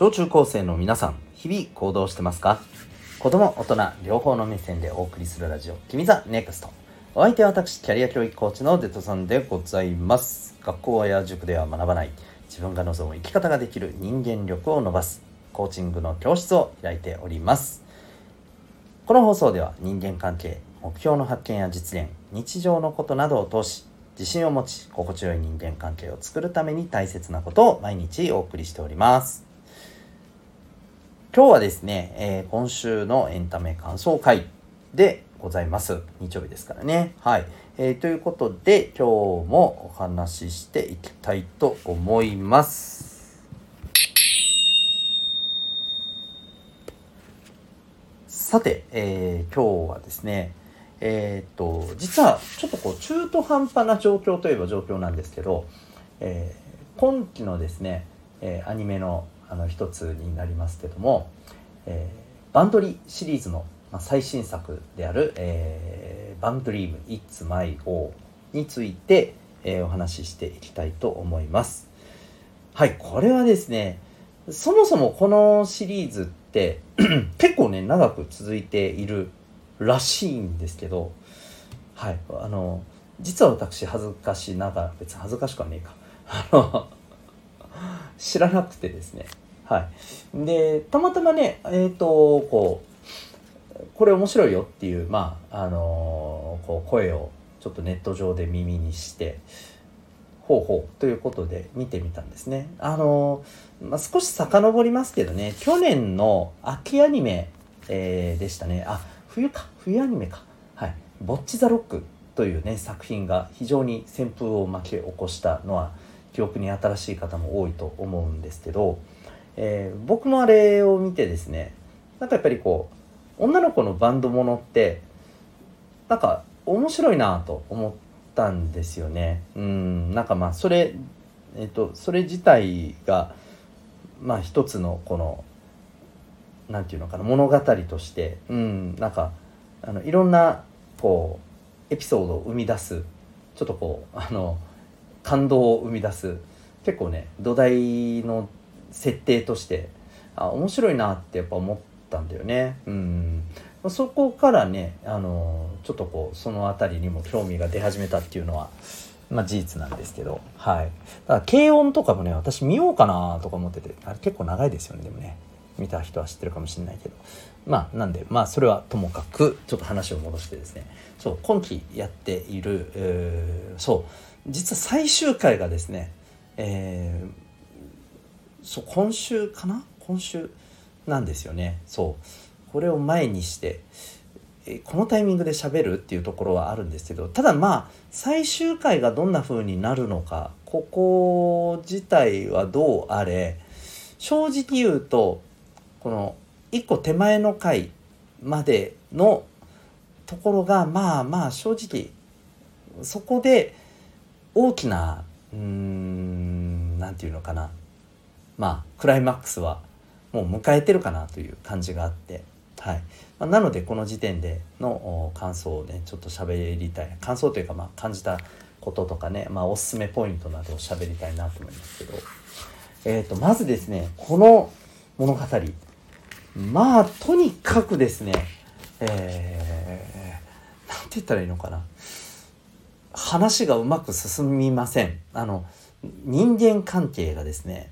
小中高生の皆さん日々行動してますか？子供大人両方の目線でお送りするラジオ君ザネクスト。お相手は私キャリア教育コーチのデトさんでございます。学校や塾では学ばない。自分が望む生き方ができる人間力を伸ばす。コーチングの教室を開いております。この放送では人間関係目標の発見や実現日常のことなどを通し自信を持ち心地よい人間関係を作るために大切なことを毎日お送りしております。今日はですね、えー、今週のエンタメ感想会でございます。日曜日ですからね。はい、えー、ということで今日もお話ししていきたいと思います。さて、えー、今日はですねえー、と実はちょっとこう中途半端な状況といえば状況なんですけど、えー、今期のですね、えー、アニメのあの一つになりますけども、えー、バンドリシリーズの、最新作である、えー、バンドリーム It's My All について、えー、お話ししていきたいと思います。はい、これはですね、そもそもこのシリーズって 結構ね、長く続いているらしいんですけど、はい、あの、実は私恥ずかしながら、別に恥ずかしくはねえか。あの、知らなくてですね。はい。で、たまたまね、えっ、ー、と、こう、これ面白いよっていう、まあ、あのー、こう、声をちょっとネット上で耳にして、ほうほうということで見てみたんですね。あのー、まあ、少し遡りますけどね、去年の秋アニメ、えー、でしたね。あ、冬か冬アニメかはい「ボッチ・ザ・ロック」というね作品が非常に旋風を巻き起こしたのは記憶に新しい方も多いと思うんですけど、えー、僕もあれを見てですねなんかやっぱりこう女の子のバンドものってなんか面白いなと思ったんですよね。うんなんかまあそれえっ、とそれ自体がまあ一つのこの何て言うのかな物語としてうんなんかあのいろんなこうエピソードを生み出すちょっとこうあの感動を生み出す。結構ね土台の設定としてあ面白いなってやっぱ思ったんだよね。うん。そこからねあのちょっとこうその辺りにも興味が出始めたっていうのはまあ事実なんですけど。はい。だから軽音とかもね私見ようかなとか思っててあれ結構長いですよねでもね。見た人は知ってるかもしれないけど。まあなんでまあそれはともかくちょっと話を戻してですね。そう今期やっている、えー、そう実は最終回がですね、えー、そう今週かな？今週なんですよね。そうこれを前にしてこのタイミングで喋るっていうところはあるんですけどただまあ最終回がどんな風になるのかここ自体はどうあれ正直言うとこの一個手前の回までのところがまあまあ正直そこで大きなうん何て言うのかな。まあクライマックスはもう迎えてるかなという感じがあって。はい、ま、なのでこの時点での感想をねちょっと喋りたい。感想というかまあ感じたこととかね、まあ、おすすめポイントなどを喋りたいなと思いますけど、えー、とまずですねこの物語。まあとにかくですねえー、なんて言ったらいいのかな。話がうまく進みません。あの人間関係がですね、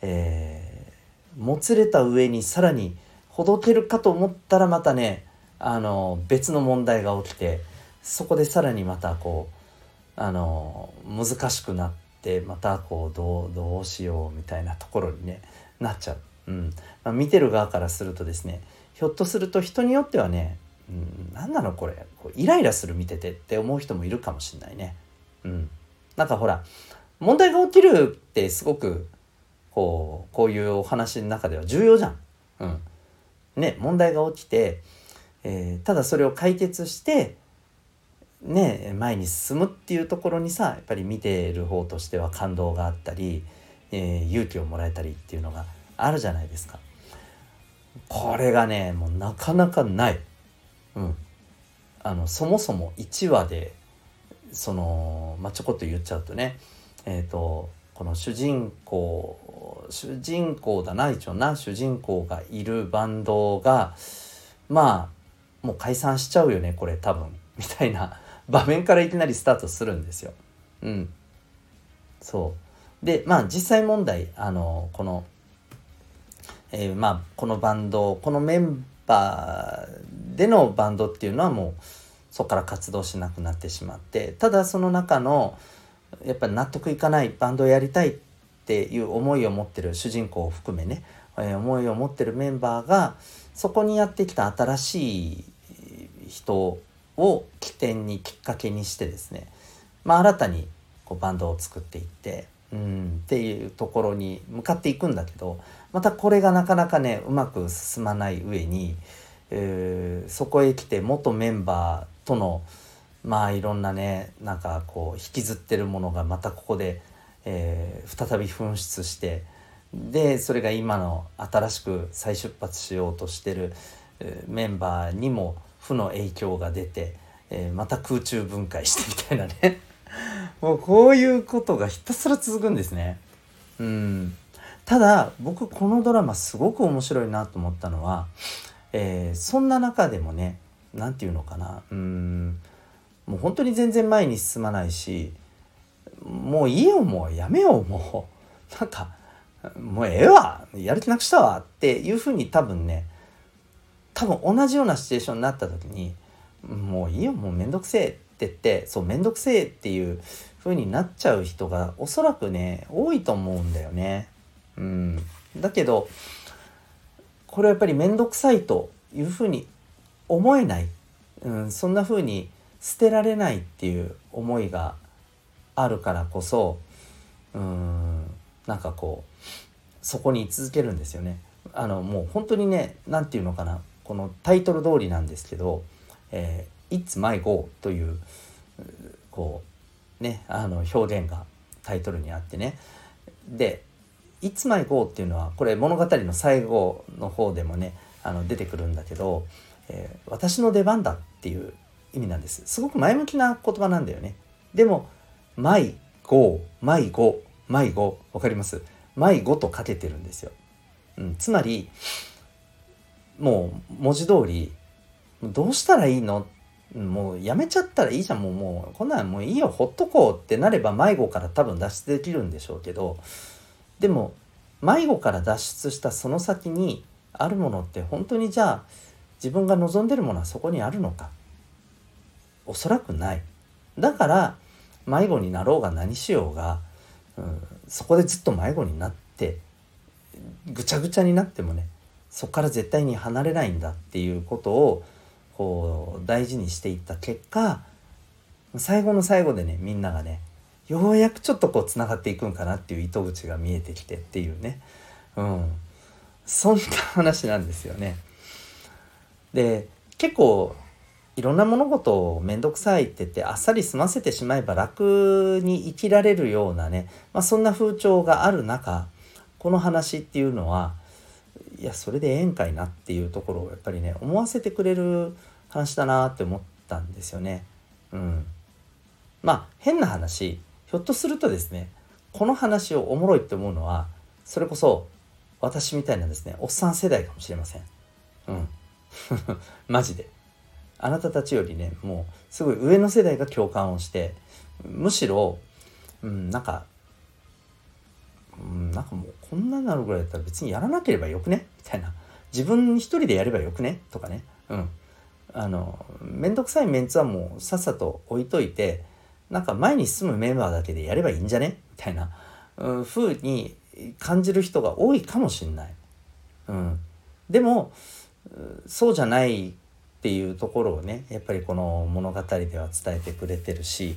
えー、もつれた上にさらにほどけるかと思ったらまたねあの別の問題が起きてそこでさらにまたこうあの難しくなってまたこうどうどうしようみたいなところにねなっちゃう。うんまあ、見てる側からするとですねひょっとすると人によってはね、うん、何なのこれこうイライラする見ててって思う人もいるかもしんないね。うん、なんかほら問題が起きるってすごくこうこういうお話の中では重要じゃん。うん、ね問題が起きて、えー、ただそれを解決してね前に進むっていうところにさやっぱり見てる方としては感動があったり、えー、勇気をもらえたりっていうのがあるじゃないですか。これがねもうなかなかない。うん。あのそもそも1話でその、まあ、ちょこっと言っちゃうとねえっ、ー、とこの主人公主人公だな一応な主人公がいるバンドがまあもう解散しちゃうよねこれ多分みたいな場面からいきなりスタートするんですよ。うん、そうでまあ実際問題あのこの、えー、まあこのバンドこのメンバーでのバンドっていうのはもうそこから活動しなくなってしまってただその中のやっぱり納得いかないバンドをやりたいっていう思いを持ってる主人公を含めね、えー、思いを持ってるメンバーがそこにやってきた新しい人を起点にきっかけにしてですね、まあ、新たにこうバンドを作っていってうん。っていうところに向かっていくんだけどまたこれがなかなかねうまく進まない上に、えー、そこへ来て元メンバーとのまあいろんなねなんかこう引きずってるものがまたここで、えー、再び噴出してでそれが今の新しく再出発しようとしてる、えー、メンバーにも負の影響が出て、えー、また空中分解してみたいなね。もうこういうことがひたすら続くんですね。うん。ただ僕このドラマすごく面白いなと思ったのは、えー、そんな中でもね何て言うのかな。うん。もう本当に全然前に進まないしもういいよもうやめようもう。なんかもうええわやる気なくしたわっていうふうに多分ね多分同じようなシチュエーションになった時にもういいよもうめんどくせえって言ってそうめんどくせえっていう風になっちゃう人がおそらくね多いと思うんだよね。うん、だけどこれはやっぱり面倒くさいというふうに思えない、うん、そんな風に捨てられないっていう思いがあるからこそうん。なんかこうそこに居続けるんですよね。あのもう本当にね何て言うのかな。このタイトル通りなんですけど「えー、It's My Go」というこうねあの表現がタイトルにあってね。で「It's My Go」っていうのはこれ物語の最後の方でもねあの出てくるんだけどえー、私の出番だっていう意味なんです。すごく前向きな言葉なんだよね。でも迷子迷子迷子わかります？迷子とかけてるんですよ、うん、つまりもう文字通りどうしたらいいの？もうやめちゃったらいいじゃん。もうもうこんなんもういいよほっとこうってなれば迷子から多分脱出できるんでしょうけど。でも迷子から脱出したその先にあるものって本当にじゃあ自分が望んでるものはそこにあるのか。おそらくない。だから迷子になろうが何しようが、うん、そこでずっと迷子になってぐちゃぐちゃになってもねそこから絶対に離れないんだっていうことをこう大事にしていった結果最後の最後でねみんながねようやくちょっとこうつながっていくんかなっていう糸口が見えてきてっていうねうんそんな話なんですよね。で結構いろんな物事を面倒くさいって言ってあっさり済ませてしまえば楽に生きられるようなね、まあ、そんな風潮がある中この話っていうのはいやそれでええんかいなっていうところをやっぱりね思わせてくれる話だなって思ったんですよね。うん、まあ変な話ひょっとするとですねこの話をおもろいって思うのはそれこそ私みたいなですねおっさん世代かもしれません。うん。マジで。あなたたちよりねもうすごい上の世代が共感をしてむしろ、うん、なんか、うん、なんかもうこんなになるぐらいだったら別にやらなければよくね？みたいな。自分一人でやればよくね？とかね。うん。あの面倒くさいメンツはもうさっさと置いといてなんか前に進むメンバーだけでやればいいんじゃね？みたいな、うん、風に感じる人が多いかもしんない。うん、でもそうじゃないっていうところをねやっぱりこの物語では伝えてくれてるし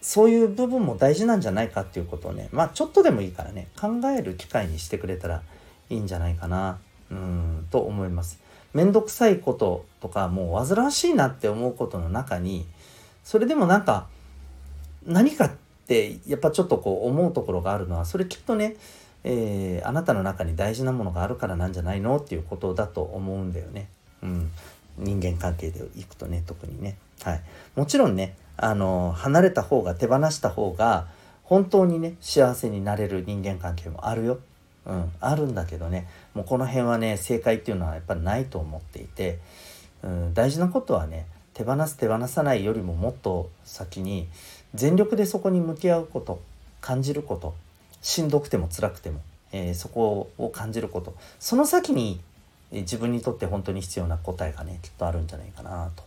そういう部分も大事なんじゃないかっていうことをねまあちょっとでもいいからね考える機会にしてくれたらいいんじゃないかなうんと思います。めんどくさいこととかもう煩わしいなって思うことの中にそれでもなんか何かってやっぱちょっとこう思うところがあるのはそれきっとねえー、あなたの中に大事なものがあるからなんじゃないのっていうことだと思うんだよね。うん、人間関係でいくとね特にね。はい、もちろんねあの離れた方が手放した方が本当にね幸せになれる人間関係もあるよ。うん、あるんだけどねもうこの辺はね正解っていうのはやっぱりないと思っていて、うん、大事なことはね手放す手放さないよりももっと先に全力でそこに向き合うこと感じることしんどくても辛くても、えー、そこを感じることその先に自分にとって本当に必要な答えがねきっとあるんじゃないかなと。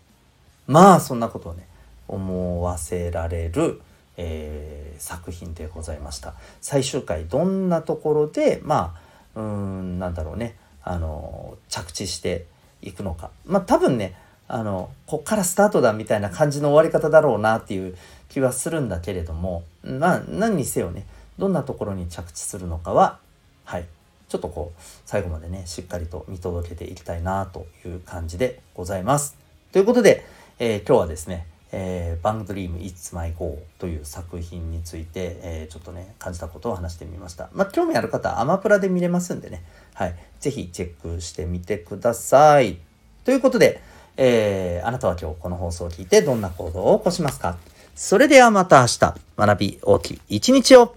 まあそんなことをね思わせられる、えー、作品でございました。最終回どんなところでまあうんなんだろうね。あの着地していくのか。まあ多分ねあのこっからスタートだみたいな感じの終わり方だろうなっていう気はするんだけれどもまあ何にせよねどんなところに着地するのかははい。ちょっとこう最後までねしっかりと見届けていきたいなという感じでございます。ということで、えー、今日はですねえー、バングドリーム It's My Go という作品について、えー、ちょっとね、感じたことを話してみました。まあ、興味ある方はアマプラで見れますんでね、はい。ぜひチェックしてみてください。ということで、えー、あなたは今日この放送を聞いてどんな行動を起こしますか？それではまた明日、学び大きい一日を